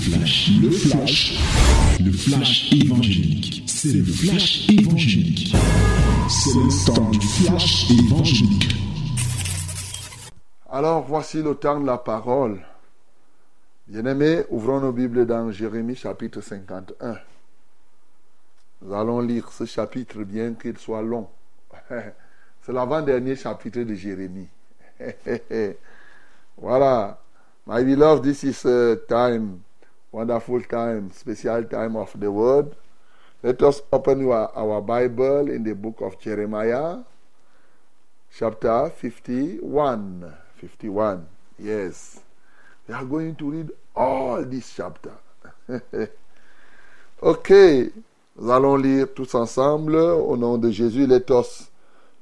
flash, le flash, le flash évangélique. C'est le flash évangélique. C'est le temps du flash évangélique. Alors voici le temps de la parole. Bien-aimés, ouvrons nos Bibles dans Jérémie chapitre 51. Nous allons lire ce chapitre bien qu'il soit long. C'est l'avant-dernier chapitre de Jérémie. voilà. My beloved, this is a time, wonderful time, special time of the word. Let us open our, our Bible in the book of Jeremiah, chapter 51. 51. Yes. We are going to read all this chapter. ok. Nous allons lire tous ensemble au nom de Jésus. Let us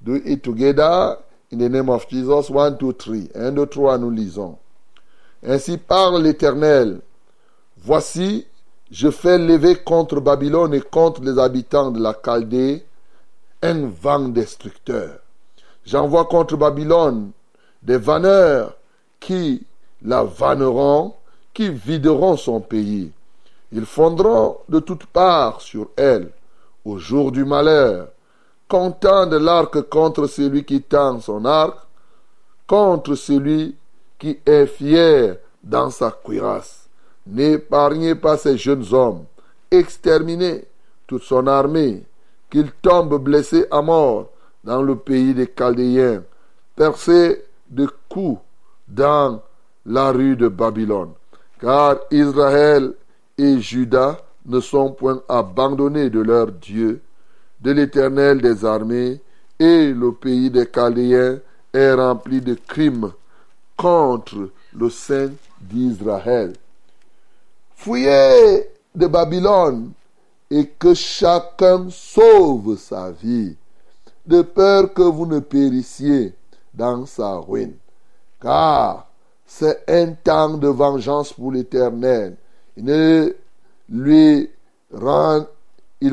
do it together in the name of Jesus. One, two, three. Un, deux, trois, nous lisons. Ainsi parle l'Éternel. Voici, je fais lever contre Babylone et contre les habitants de la Chaldée un vent destructeur. J'envoie contre Babylone des vanneurs qui la vanneront, qui videront son pays. Ils fondront de toutes parts sur elle au jour du malheur, comptant de l'arc contre celui qui tend son arc, contre celui qui est fier dans sa cuirasse. N'épargnez pas ces jeunes hommes, exterminez toute son armée, qu'ils tombent blessés à mort dans le pays des Chaldéens, percés de coups dans la rue de Babylone. Car Israël et Juda ne sont point abandonnés de leur Dieu, de l'Éternel des armées, et le pays des Chaldéens est rempli de crimes contre le Saint d'Israël. Fuyez de Babylone et que chacun sauve sa vie, de peur que vous ne périssiez dans sa ruine. Car c'est un temps de vengeance pour l'Éternel. Il, il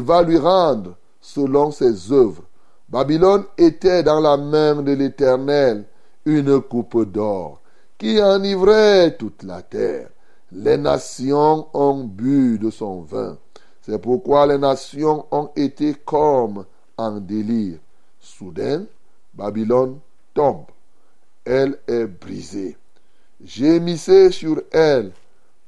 va lui rendre selon ses œuvres. Babylone était dans la main de l'Éternel une coupe d'or qui enivrait toute la terre. Les nations ont bu de son vin. C'est pourquoi les nations ont été comme en délire. Soudain, Babylone tombe. Elle est brisée. Gémissez sur elle.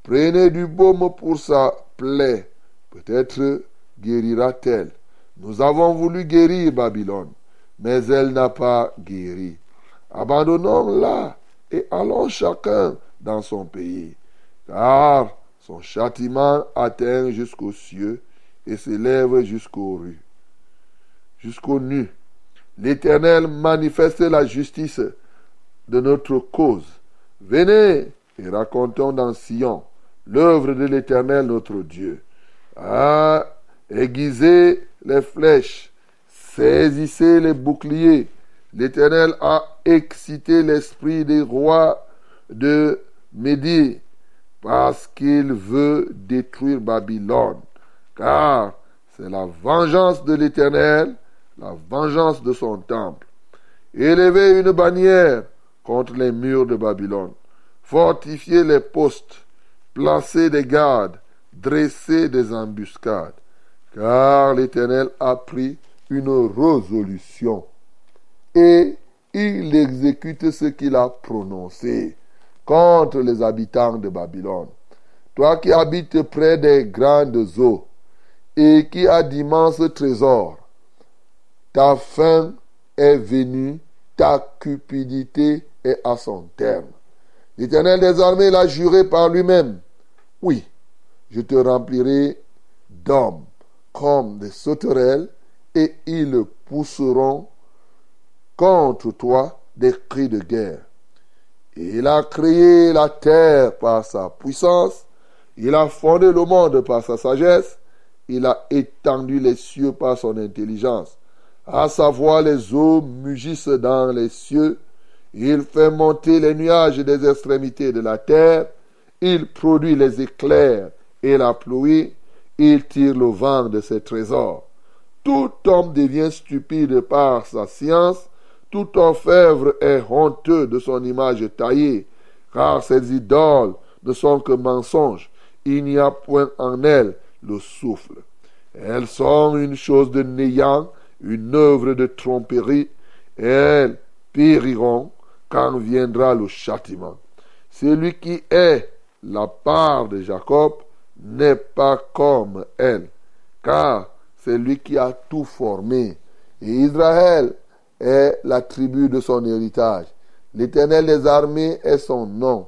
Prenez du baume pour sa plaie. Peut-être guérira-t-elle. Nous avons voulu guérir Babylone, mais elle n'a pas guéri. Abandonnons-la et allons chacun dans son pays, car son châtiment atteint jusqu'aux cieux et s'élève jusqu'aux rues, jusqu'aux nues. L'Éternel manifeste la justice de notre cause. Venez et racontons dans Sion l'œuvre de l'Éternel notre Dieu. Ah, aiguisez les flèches, saisissez les boucliers. L'Éternel a excité l'esprit des rois de Médie parce qu'il veut détruire Babylone. Car c'est la vengeance de l'Éternel, la vengeance de son temple. Élevez une bannière contre les murs de Babylone. Fortifiez les postes, placez des gardes, dressez des embuscades. Car l'Éternel a pris une résolution et il exécute ce qu'il a prononcé contre les habitants de Babylone. Toi qui habites près des grandes eaux et qui as d'immenses trésors, ta fin est venue, ta cupidité est à son terme. L'Éternel des armées l'a juré par lui-même. Oui, je te remplirai d'hommes comme des sauterelles et ils pousseront contre toi des cris de guerre. Il a créé la terre par sa puissance, il a fondé le monde par sa sagesse, il a étendu les cieux par son intelligence. À savoir les eaux mugissent dans les cieux, il fait monter les nuages des extrémités de la terre, il produit les éclairs et la pluie, il tire le vent de ses trésors. Tout homme devient stupide par sa science, tout orfèvre est honteux de son image taillée, car ces idoles ne sont que mensonges. il n'y a point en elles le souffle. Elles sont une chose de néant, une œuvre de tromperie, elles périront quand viendra le châtiment. Celui qui est la part de Jacob n'est pas comme elle, car c'est lui qui a tout formé. Et Israël est la tribu de son héritage. L'Éternel des armées est son nom.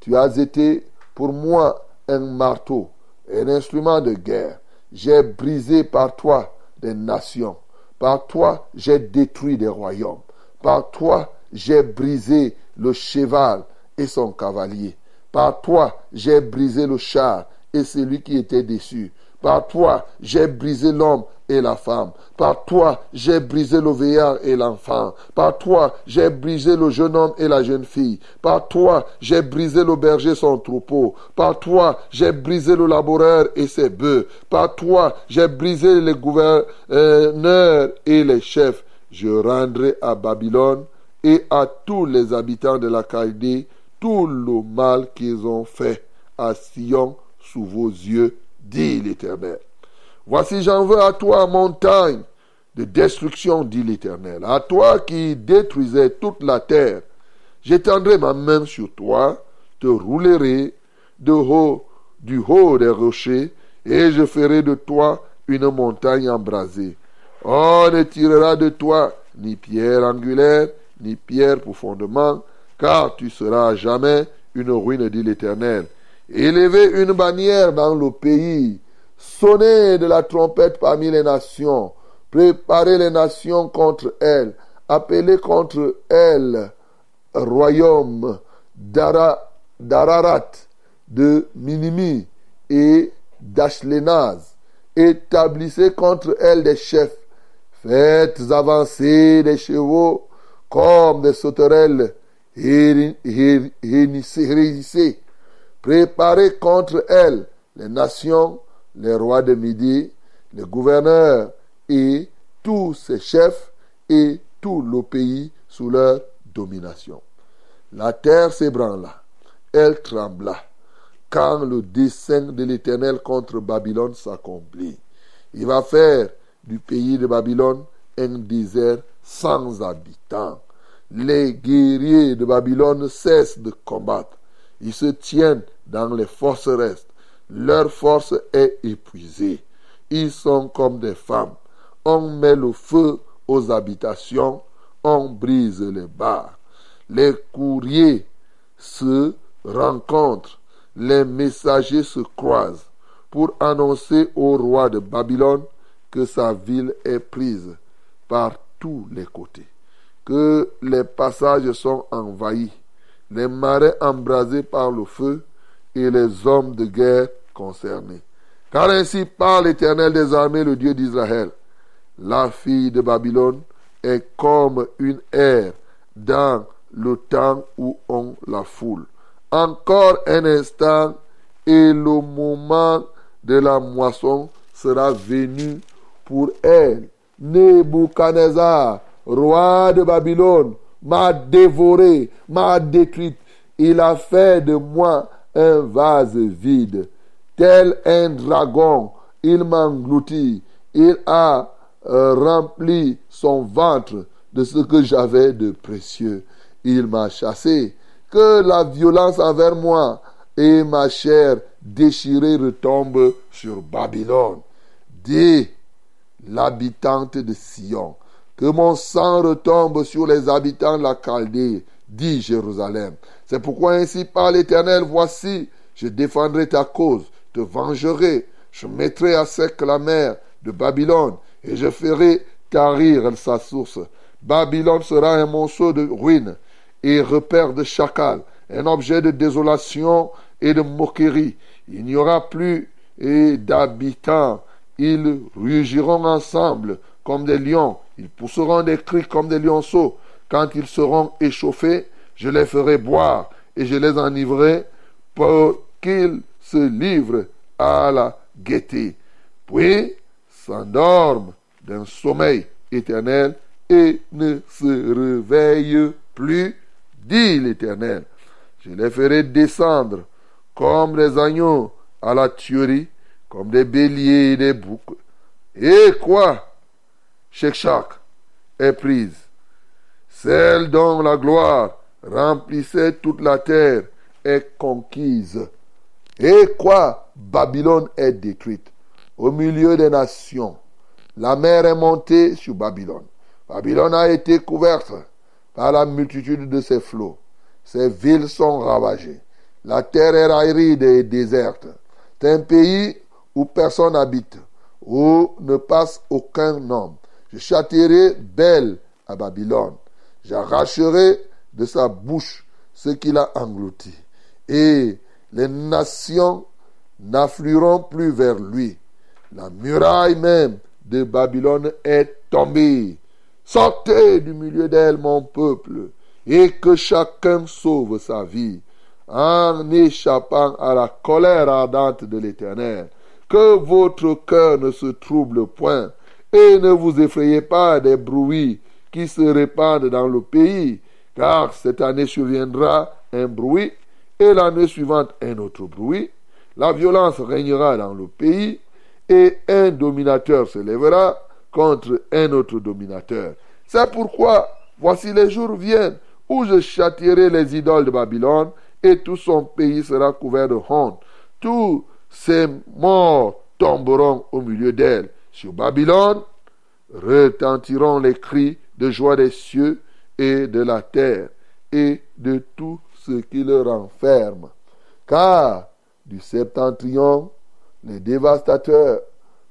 Tu as été pour moi un marteau, un instrument de guerre. J'ai brisé par toi des nations. Par toi, j'ai détruit des royaumes. Par toi, j'ai brisé le cheval et son cavalier. Par toi, j'ai brisé le char et celui qui était dessus. Par toi, j'ai brisé l'homme et la femme. Par toi, j'ai brisé le vieillard et l'enfant. Par toi, j'ai brisé le jeune homme et la jeune fille. Par toi, j'ai brisé le berger son troupeau. Par toi, j'ai brisé le laboureur et ses bœufs. Par toi, j'ai brisé les gouverneurs et les chefs. Je rendrai à Babylone et à tous les habitants de la Chaldée tout le mal qu'ils ont fait à Sion sous vos yeux, dit l'Éternel. Voici j'en veux à toi, montagne de destruction, dit l'Éternel, à toi qui détruisais toute la terre. J'étendrai ma main sur toi, te roulerai de haut, du haut des rochers, et je ferai de toi une montagne embrasée. On ne tirera de toi ni pierre angulaire, ni pierre pour fondement, car tu seras jamais une ruine, dit l'Éternel. Élevez une bannière dans le pays, sonnez de la trompette parmi les nations, préparez les nations contre elles, appelez contre elles royaume d'Ararat, de Minimi et d'Ashlénaz. Établissez contre elles des chefs, faites avancer des chevaux comme des sauterelles. Hérissées Préparez contre elle les nations, les rois de Midi, les gouverneurs et tous ses chefs et tout le pays sous leur domination. La terre s'ébranla, elle trembla, quand le dessein de l'Éternel contre Babylone s'accomplit. Il va faire du pays de Babylone un désert sans habitants. Les guerriers de Babylone cessent de combattre. Ils se tiennent dans les forceresses. Leur force est épuisée. Ils sont comme des femmes. On met le feu aux habitations, on brise les barres. Les courriers se rencontrent, les messagers se croisent pour annoncer au roi de Babylone que sa ville est prise par tous les côtés, que les passages sont envahis, les marais embrasés par le feu et les hommes de guerre Car ainsi parle l'Éternel des armées, le Dieu d'Israël. La fille de Babylone est comme une ère dans le temps où on la foule. Encore un instant et le moment de la moisson sera venu pour elle. Nebuchadnezzar, roi de Babylone, m'a dévoré, m'a détruit. Il a fait de moi un vase vide. Tel un dragon, il m'a englouti. Il a euh, rempli son ventre de ce que j'avais de précieux. Il m'a chassé. Que la violence envers moi et ma chair déchirée retombe sur Babylone. Dis l'habitante de Sion, que mon sang retombe sur les habitants de la Chaldée, dit Jérusalem. C'est pourquoi ainsi parle l'Éternel, voici, je défendrai ta cause, te vengerai, je mettrai à sec la mer de Babylone, et je ferai tarir sa source. Babylone sera un monceau de ruines et repère de chacal, un objet de désolation et de moquerie. Il n'y aura plus d'habitants ils rugiront ensemble comme des lions. Ils pousseront des cris comme des lionceaux. Quand ils seront échauffés, je les ferai boire et je les enivrerai pour qu'ils se livrent à la gaieté. Puis s'endorment d'un sommeil éternel et ne se réveillent plus, dit l'Éternel. Je les ferai descendre comme des agneaux à la tuerie, comme des béliers et des boucs. Et quoi? Shekshak est prise. Celle dont la gloire remplissait toute la terre est conquise. Et quoi? Babylone est détruite. Au milieu des nations, la mer est montée sur Babylone. Babylone a été couverte par la multitude de ses flots. Ses villes sont ravagées. La terre est aride et déserte. C'est un pays où personne n'habite, où ne passe aucun homme. Je châtierai belle à Babylone. J'arracherai de sa bouche ce qu'il a englouti. Et les nations n'afflueront plus vers lui. La muraille même de Babylone est tombée. Sortez du milieu d'elle, mon peuple, et que chacun sauve sa vie en échappant à la colère ardente de l'Éternel. Que votre cœur ne se trouble point et ne vous effrayez pas des bruits qui se répandent dans le pays, car cette année surviendra un bruit et l'année suivante un autre bruit. La violence régnera dans le pays et un dominateur se lèvera contre un autre dominateur. C'est pourquoi, voici les jours viennent où je châtierai les idoles de Babylone et tout son pays sera couvert de honte. Tous ces morts tomberont au milieu d'elle. Sur Babylone retentiront les cris de joie des cieux et de la terre et de tout ce qui le renferme. Car du septentrion, les dévastateurs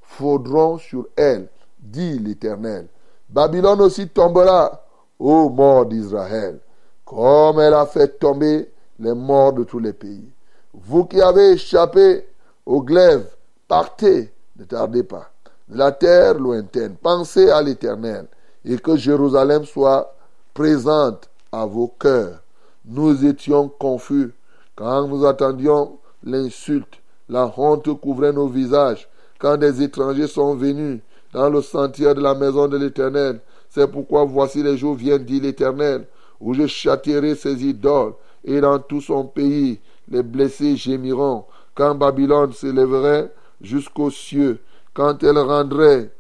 faudront sur elle, dit l'Éternel. Babylone aussi tombera, ô mort d'Israël, comme elle a fait tomber les morts de tous les pays. Vous qui avez échappé au glaive, partez, ne tardez pas. La terre lointaine, pensez à l'Éternel, et que Jérusalem soit présente à vos cœurs. Nous étions confus quand nous attendions l'insulte, la honte couvrait nos visages, quand des étrangers sont venus dans le sentier de la maison de l'Éternel. C'est pourquoi voici les jours viennent, dit l'Éternel, où je châtierai ces idoles, et dans tout son pays les blessés gémiront, quand Babylone s'élèverait jusqu'aux cieux, quand elle rendrait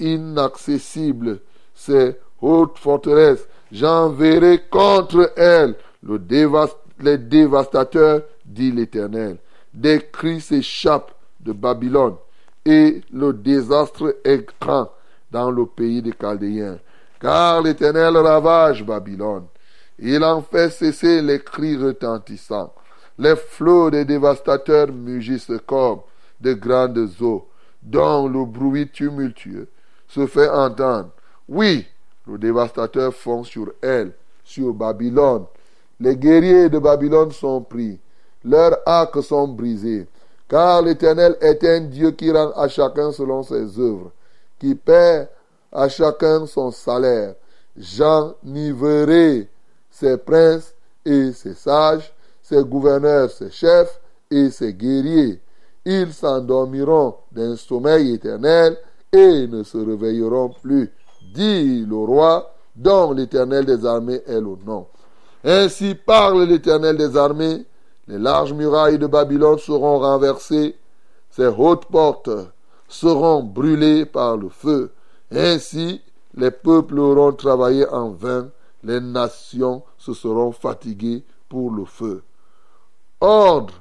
inaccessibles ces hautes forteresses, j'enverrai contre elle le les dévastateurs, dit l'Éternel. Des cris s'échappent de Babylone et le désastre est grand dans le pays des Chaldéens. Car l'Éternel ravage Babylone. Il en fait cesser les cris retentissants. Les flots des dévastateurs mugissent comme de grandes eaux, dont le bruit tumultueux se fait entendre. Oui, le dévastateur fond sur elle, sur Babylone. Les guerriers de Babylone sont pris, leurs arcs sont brisés, car l'Éternel est un Dieu qui rend à chacun selon ses œuvres, qui paie à chacun son salaire. J'enivrerai ses princes et ses sages, ses gouverneurs, ses chefs et ses guerriers. Ils s'endormiront d'un sommeil éternel et ne se réveilleront plus, dit le roi, dont l'Éternel des armées est le nom. Ainsi parle l'Éternel des armées, les larges murailles de Babylone seront renversées, ses hautes portes seront brûlées par le feu. Ainsi les peuples auront travaillé en vain, les nations se seront fatiguées pour le feu. Ordre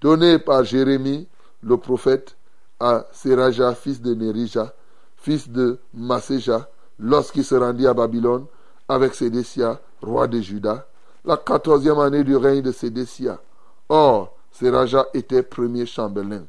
donné par Jérémie, le prophète, à Seraja, fils de Nerija, fils de Maséja, lorsqu'il se rendit à Babylone avec Sédécia, roi de Juda, la quatorzième année du règne de Sédécia. Or, Seraja était premier chambellan.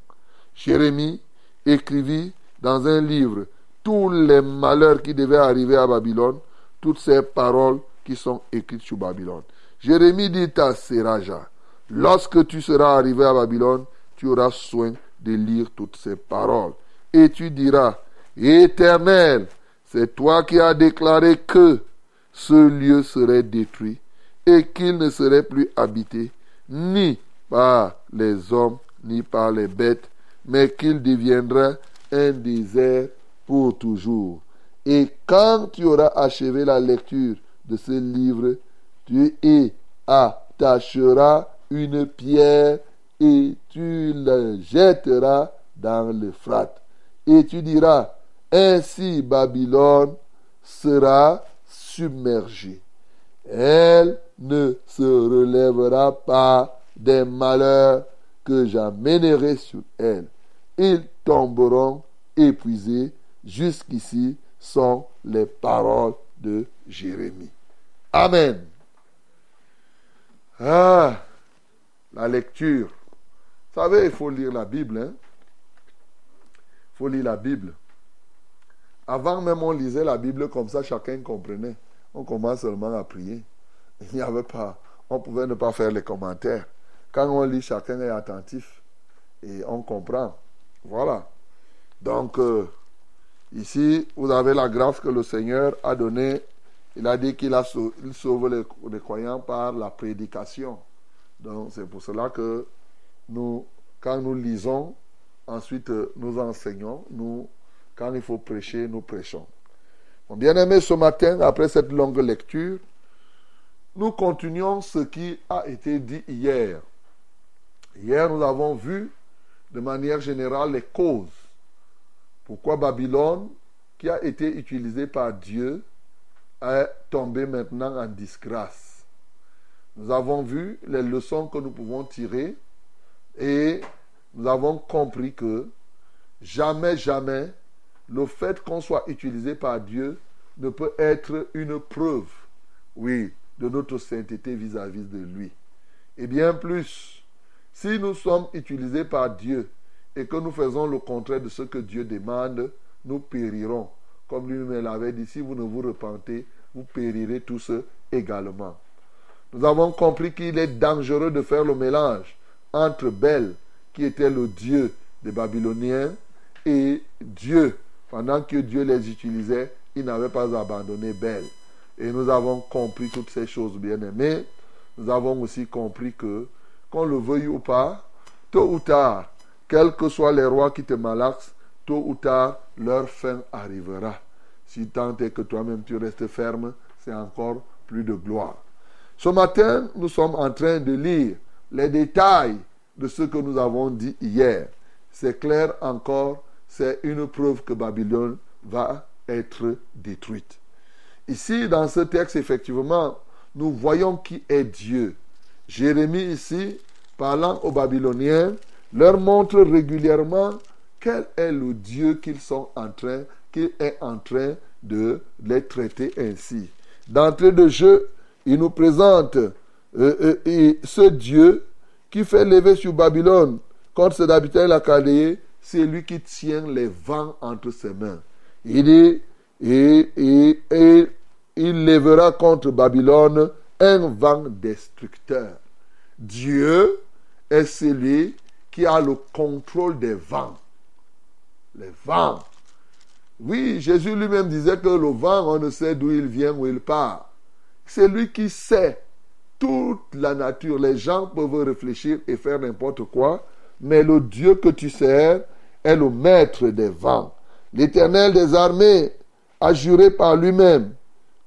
Jérémie écrivit dans un livre tous les malheurs qui devaient arriver à Babylone, toutes ces paroles qui sont écrites sur Babylone. Jérémie dit à Seraja, lorsque tu seras arrivé à Babylone, tu auras soin de lire toutes ces paroles. Et tu diras, Éternel, c'est toi qui as déclaré que ce lieu serait détruit et qu'il ne serait plus habité ni par les hommes ni par les bêtes, mais qu'il deviendrait un désert pour toujours. Et quand tu auras achevé la lecture de ce livre, tu y attacheras une pierre et tu le jetteras dans l'Euphrate. Et tu diras, ainsi Babylone sera submergée. Elle ne se relèvera pas des malheurs que j'amènerai sur elle. Ils tomberont épuisés. Jusqu'ici sont les paroles de Jérémie. Amen. Ah, la lecture. Vous savez, il faut lire la Bible. Hein? Il faut lire la Bible. Avant même, on lisait la Bible comme ça, chacun comprenait. On commence seulement à prier. Il n'y avait pas, on pouvait ne pas faire les commentaires. Quand on lit, chacun est attentif et on comprend. Voilà. Donc, euh, ici, vous avez la grâce que le Seigneur a donnée. Il a dit qu'il sauve les, les, croyants par la prédication. Donc, c'est pour cela que nous, quand nous lisons, ensuite euh, nous enseignons, nous quand il faut prêcher, nous prêchons. Bien-aimé, ce matin, après cette longue lecture, nous continuons ce qui a été dit hier. Hier, nous avons vu de manière générale les causes. Pourquoi Babylone, qui a été utilisée par Dieu, est tombée maintenant en disgrâce. Nous avons vu les leçons que nous pouvons tirer et nous avons compris que jamais, jamais le fait qu'on soit utilisé par Dieu ne peut être une preuve, oui, de notre sainteté vis-à-vis de lui. Et bien plus, si nous sommes utilisés par Dieu et que nous faisons le contraire de ce que Dieu demande, nous périrons. Comme lui-même l'avait dit, si vous ne vous repentez, vous périrez tous également. Nous avons compris qu'il est dangereux de faire le mélange entre Bel, qui était le Dieu des Babyloniens, et Dieu, pendant que Dieu les utilisait, il n'avait pas abandonné Bel. Et nous avons compris toutes ces choses bien aimées. Nous avons aussi compris que, qu'on le veuille ou pas, tôt ou tard, quels que soient les rois qui te malaxent, tôt ou tard, leur fin arrivera. Si tant est que toi-même tu restes ferme, c'est encore plus de gloire. Ce matin, nous sommes en train de lire les détails de ce que nous avons dit hier. C'est clair encore c'est une preuve que Babylone va être détruite. Ici, dans ce texte, effectivement, nous voyons qui est Dieu. Jérémie, ici, parlant aux Babyloniens, leur montre régulièrement quel est le Dieu qu'ils sont en train, qu'il est en train de les traiter ainsi. D'entrée de jeu, il nous présente euh, euh, ce Dieu qui fait lever sur Babylone contre ses habitants la Chaldée c'est lui qui tient les vents entre ses mains. Il dit, et, et, il lèvera contre Babylone un vent destructeur. Dieu est celui qui a le contrôle des vents. Les vents. Oui, Jésus lui-même disait que le vent, on ne sait d'où il vient, où il part. C'est lui qui sait toute la nature. Les gens peuvent réfléchir et faire n'importe quoi, mais le Dieu que tu sers, est le maître des vents. L'Éternel des armées a juré par lui-même.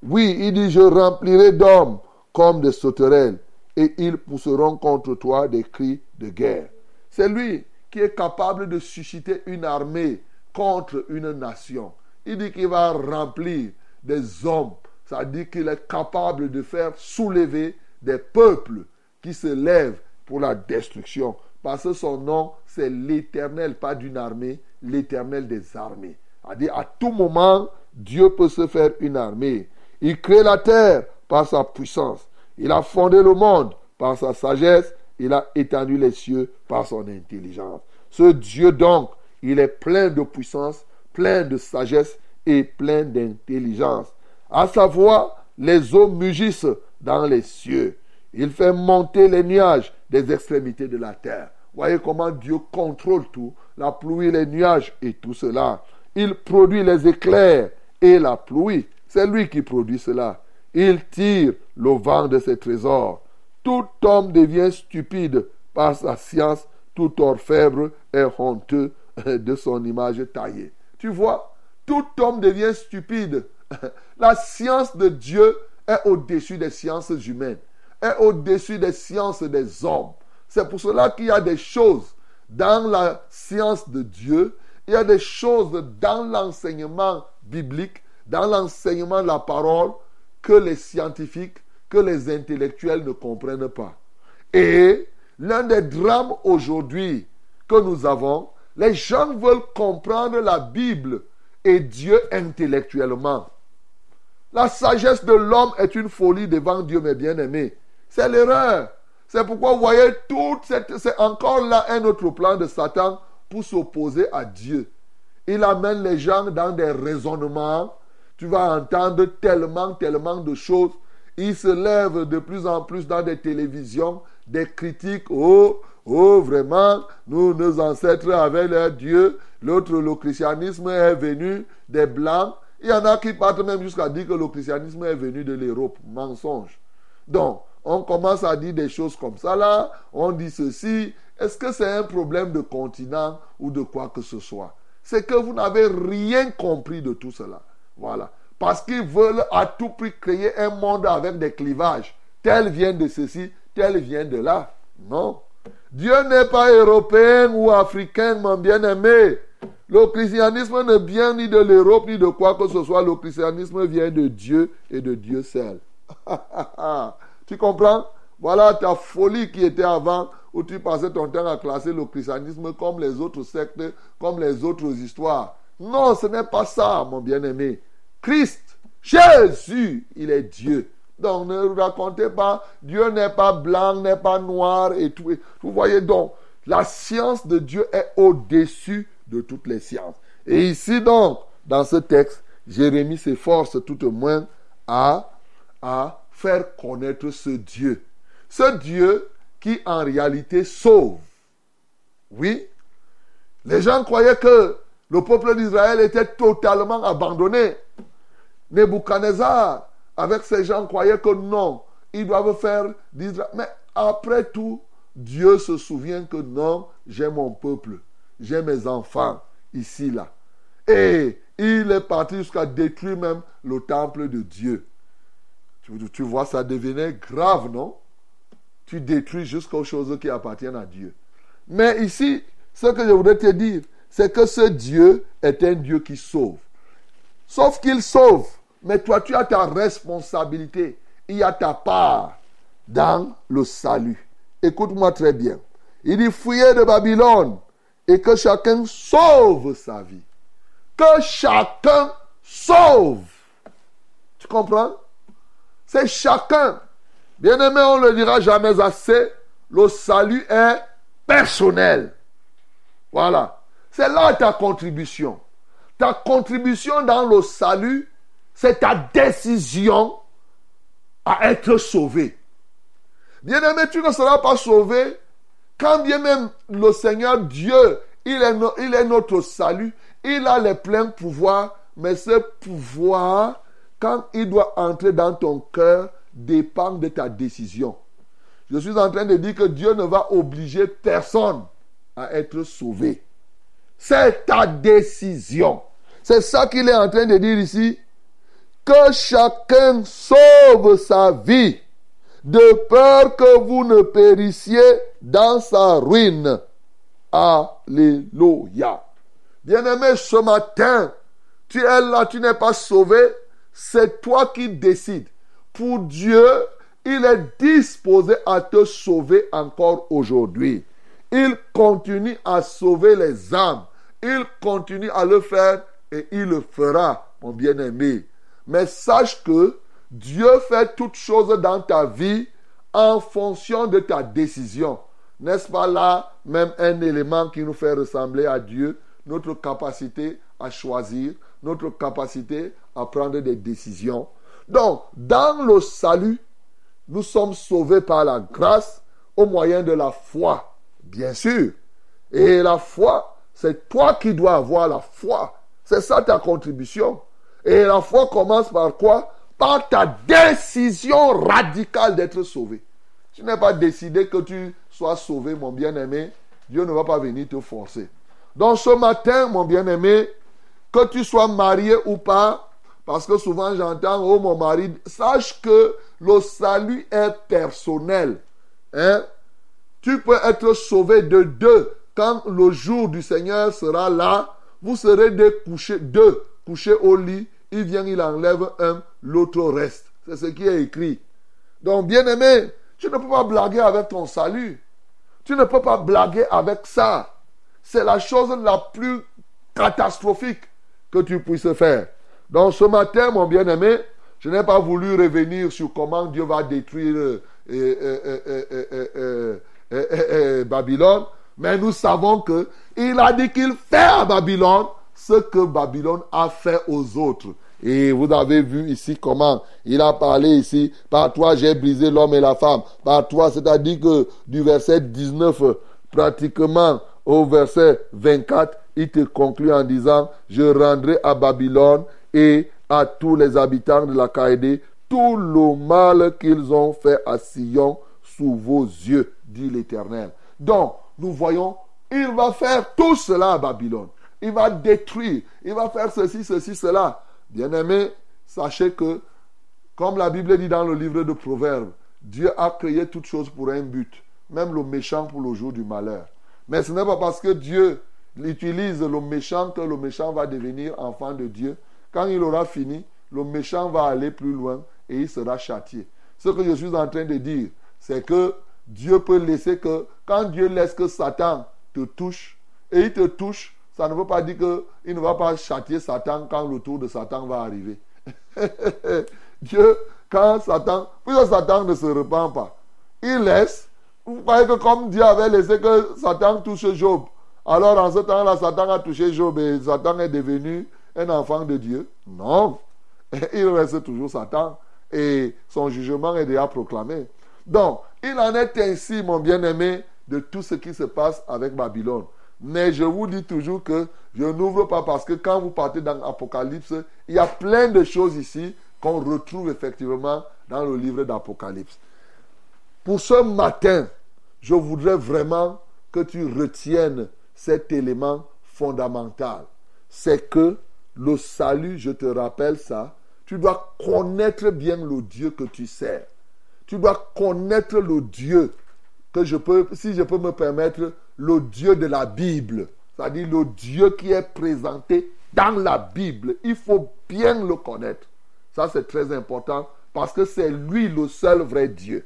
Oui, il dit, je remplirai d'hommes comme des sauterelles, et ils pousseront contre toi des cris de guerre. C'est lui qui est capable de susciter une armée contre une nation. Il dit qu'il va remplir des hommes. Ça dit qu'il est capable de faire soulever des peuples qui se lèvent pour la destruction. Parce que son nom, c'est l'éternel, pas d'une armée, l'éternel des armées. Dit, à tout moment, Dieu peut se faire une armée. Il crée la terre par sa puissance. Il a fondé le monde par sa sagesse. Il a étendu les cieux par son intelligence. Ce Dieu donc, il est plein de puissance, plein de sagesse et plein d'intelligence. À sa voix, les eaux mugissent dans les cieux. Il fait monter les nuages des extrémités de la terre. Voyez comment Dieu contrôle tout, la pluie, les nuages et tout cela. Il produit les éclairs et la pluie. C'est lui qui produit cela. Il tire le vent de ses trésors. Tout homme devient stupide par sa science. Tout orfèvre est honteux de son image taillée. Tu vois, tout homme devient stupide. La science de Dieu est au-dessus des sciences humaines est au-dessus des sciences des hommes. C'est pour cela qu'il y a des choses dans la science de Dieu, il y a des choses dans l'enseignement biblique, dans l'enseignement de la parole, que les scientifiques, que les intellectuels ne comprennent pas. Et l'un des drames aujourd'hui que nous avons, les gens veulent comprendre la Bible et Dieu intellectuellement. La sagesse de l'homme est une folie devant Dieu, mes bien-aimés. C'est l'erreur. C'est pourquoi vous voyez, cette, c'est encore là un autre plan de Satan pour s'opposer à Dieu. Il amène les gens dans des raisonnements. Tu vas entendre tellement, tellement de choses. Il se lève de plus en plus dans des télévisions, des critiques. Oh, oh, vraiment, nous, nos ancêtres avaient leur Dieu. L'autre, le christianisme est venu des Blancs. Il y en a qui partent même jusqu'à dire que le christianisme est venu de l'Europe. Mensonge. Donc, on commence à dire des choses comme ça là, on dit ceci. Est-ce que c'est un problème de continent ou de quoi que ce soit? C'est que vous n'avez rien compris de tout cela. Voilà. Parce qu'ils veulent à tout prix créer un monde avec des clivages. Tel vient de ceci, tel vient de là. Non. Dieu n'est pas européen ou africain, mon bien-aimé. Le christianisme ne vient ni de l'Europe ni de quoi que ce soit. Le christianisme vient de Dieu et de Dieu seul. Tu comprends? Voilà ta folie qui était avant, où tu passais ton temps à classer le christianisme comme les autres sectes, comme les autres histoires. Non, ce n'est pas ça, mon bien-aimé. Christ, Jésus, il est Dieu. Donc ne racontez pas, Dieu n'est pas blanc, n'est pas noir et tout. Vous voyez donc, la science de Dieu est au-dessus de toutes les sciences. Et ici donc, dans ce texte, Jérémie s'efforce tout au moins à, à faire connaître ce Dieu. Ce Dieu qui en réalité sauve. Oui, les gens croyaient que le peuple d'Israël était totalement abandonné. Nebuchadnezzar, avec ces gens, croyait que non, ils doivent faire d'Israël. Mais après tout, Dieu se souvient que non, j'ai mon peuple, j'ai mes enfants ici, là. Et il est parti jusqu'à détruire même le temple de Dieu. Tu, vois, ça devenait grave, non? Tu détruis jusqu'aux choses qui appartiennent à Dieu. Mais ici, ce que je voudrais te dire, c'est que ce Dieu est un Dieu qui sauve. Sauf qu'il sauve, mais toi, tu as ta responsabilité. Il y a ta part dans le salut. Écoute-moi très bien. Il dit fuyez de Babylone et que chacun sauve sa vie. Que chacun sauve. Tu comprends? C'est chacun. Bien-aimé, on ne le dira jamais assez. Le salut est personnel. Voilà. C'est là ta contribution. Ta contribution dans le salut, c'est ta décision à être sauvé. Bien-aimé, tu ne seras pas sauvé quand bien même le Seigneur Dieu, il est, notre salut, il a les pleins pouvoirs, mais ce pouvoir quand il doit entrer dans ton cœur, dépend de ta décision. Je suis en train de dire que Dieu ne va obliger personne à être sauvé. C'est ta décision. C'est ça qu'il est en train de dire ici. Que chacun sauve sa vie de peur que vous ne périssiez dans sa ruine. Alléluia. Bien-aimé, ce matin, tu es là, tu n'es pas sauvé, c'est toi qui décides. Pour Dieu, il est disposé à te sauver encore aujourd'hui. Il continue à sauver les âmes. Il continue à le faire et il le fera, mon bien-aimé. Mais sache que Dieu fait toutes choses dans ta vie en fonction de ta décision. N'est-ce pas là même un élément qui nous fait ressembler à Dieu, notre capacité à choisir, notre capacité à prendre des décisions. Donc, dans le salut, nous sommes sauvés par la grâce au moyen de la foi, bien sûr. Et la foi, c'est toi qui dois avoir la foi. C'est ça ta contribution. Et la foi commence par quoi? Par ta décision radicale d'être sauvé. Tu n'es pas décidé que tu sois sauvé, mon bien-aimé. Dieu ne va pas venir te forcer. Donc ce matin, mon bien-aimé, que tu sois marié ou pas, parce que souvent j'entends, oh mon mari, sache que le salut est personnel. Hein? Tu peux être sauvé de deux. Quand le jour du Seigneur sera là, vous serez deux couchés, deux couchés au lit. Il vient, il enlève un, l'autre reste. C'est ce qui est écrit. Donc, bien aimé, tu ne peux pas blaguer avec ton salut. Tu ne peux pas blaguer avec ça. C'est la chose la plus catastrophique que tu puisses faire. Donc ce matin, mon bien-aimé, je n'ai pas voulu revenir sur comment Dieu va détruire Babylone, mais nous savons que il a dit qu'il fait à Babylone ce que Babylone a fait aux autres. Et vous avez vu ici comment il a parlé ici, par toi j'ai brisé l'homme et la femme, par toi, c'est-à-dire que du verset 19 pratiquement au verset 24, il te conclut en disant, je rendrai à Babylone et à tous les habitants de la Caïdée tout le mal qu'ils ont fait à Sion sous vos yeux, dit l'Éternel. Donc, nous voyons, il va faire tout cela à Babylone. Il va détruire, il va faire ceci, ceci, cela. Bien-aimés, sachez que, comme la Bible dit dans le livre de Proverbes, Dieu a créé toutes choses pour un but, même le méchant pour le jour du malheur. Mais ce n'est pas parce que Dieu utilise le méchant que le méchant va devenir enfant de Dieu. Quand il aura fini, le méchant va aller plus loin et il sera châtié. Ce que je suis en train de dire, c'est que Dieu peut laisser que, quand Dieu laisse que Satan te touche, et il te touche, ça ne veut pas dire qu'il ne va pas châtier Satan quand le tour de Satan va arriver. Dieu, quand Satan, puisque Satan ne se repent pas, il laisse. Vous croyez que comme Dieu avait laissé que Satan touche Job, alors en ce temps-là, Satan a touché Job et Satan est devenu un enfant de Dieu? Non. Il reste toujours Satan et son jugement est déjà proclamé. Donc, il en est ainsi, mon bien-aimé, de tout ce qui se passe avec Babylone. Mais je vous dis toujours que je n'ouvre pas parce que quand vous partez dans l'Apocalypse, il y a plein de choses ici qu'on retrouve effectivement dans le livre d'Apocalypse. Pour ce matin, je voudrais vraiment que tu retiennes cet élément fondamental. C'est que le salut, je te rappelle ça, tu dois connaître bien le Dieu que tu sers. Tu dois connaître le Dieu que je peux, si je peux me permettre, le Dieu de la Bible. C'est-à-dire le Dieu qui est présenté dans la Bible. Il faut bien le connaître. Ça, c'est très important parce que c'est lui le seul vrai Dieu.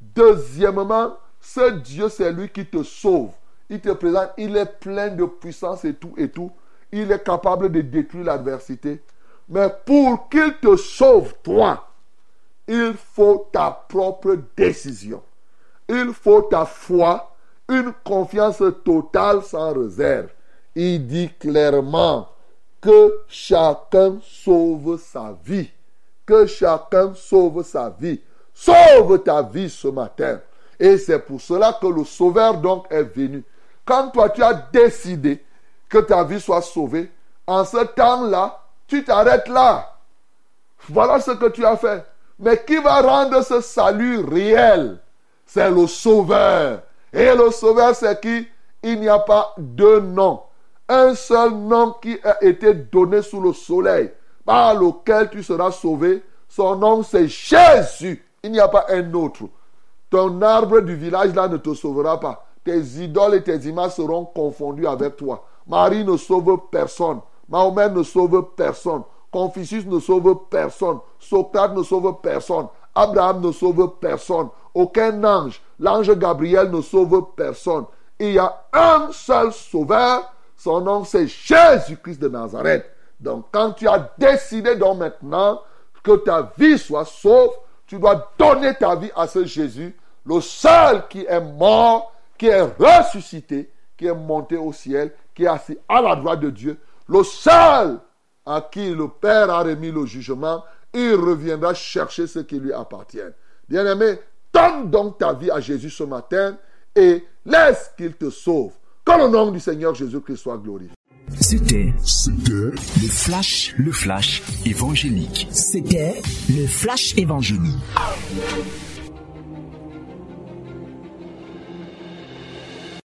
Deuxièmement, ce Dieu, c'est lui qui te sauve. Il te présente, il est plein de puissance et tout et tout. Il est capable de détruire l'adversité. Mais pour qu'il te sauve, toi, il faut ta propre décision. Il faut ta foi, une confiance totale sans réserve. Il dit clairement que chacun sauve sa vie. Que chacun sauve sa vie. Sauve ta vie ce matin. Et c'est pour cela que le Sauveur donc est venu. Quand toi tu as décidé que ta vie soit sauvée, en ce temps-là, tu t'arrêtes là. Voilà ce que tu as fait. Mais qui va rendre ce salut réel? C'est le Sauveur. Et le Sauveur, c'est qui? Il n'y a pas deux noms. Un seul nom qui a été donné sous le soleil, par lequel tu seras sauvé. Son nom, c'est Jésus. Il n'y a pas un autre. Ton arbre du village là ne te sauvera pas. Tes idoles et tes images seront confondues avec toi. Marie ne sauve personne. Mahomet ne sauve personne. Confucius ne sauve personne. Socrate ne sauve personne. Abraham ne sauve personne. Aucun ange. L'ange Gabriel ne sauve personne. Il y a un seul sauveur. Son nom c'est Jésus-Christ de Nazareth. Donc quand tu as décidé donc maintenant que ta vie soit sauve, tu dois donner ta vie à ce Jésus, le seul qui est mort, qui est ressuscité, qui est monté au ciel, assis à la droite de Dieu, le seul à qui le Père a remis le jugement, il reviendra chercher ce qui lui appartient. Bien-aimé, donne donc ta vie à Jésus ce matin et laisse qu'il te sauve. Que le nom du Seigneur Jésus-Christ soit glorifié. C'était C'était le flash, le flash évangélique. C'était le flash évangélique.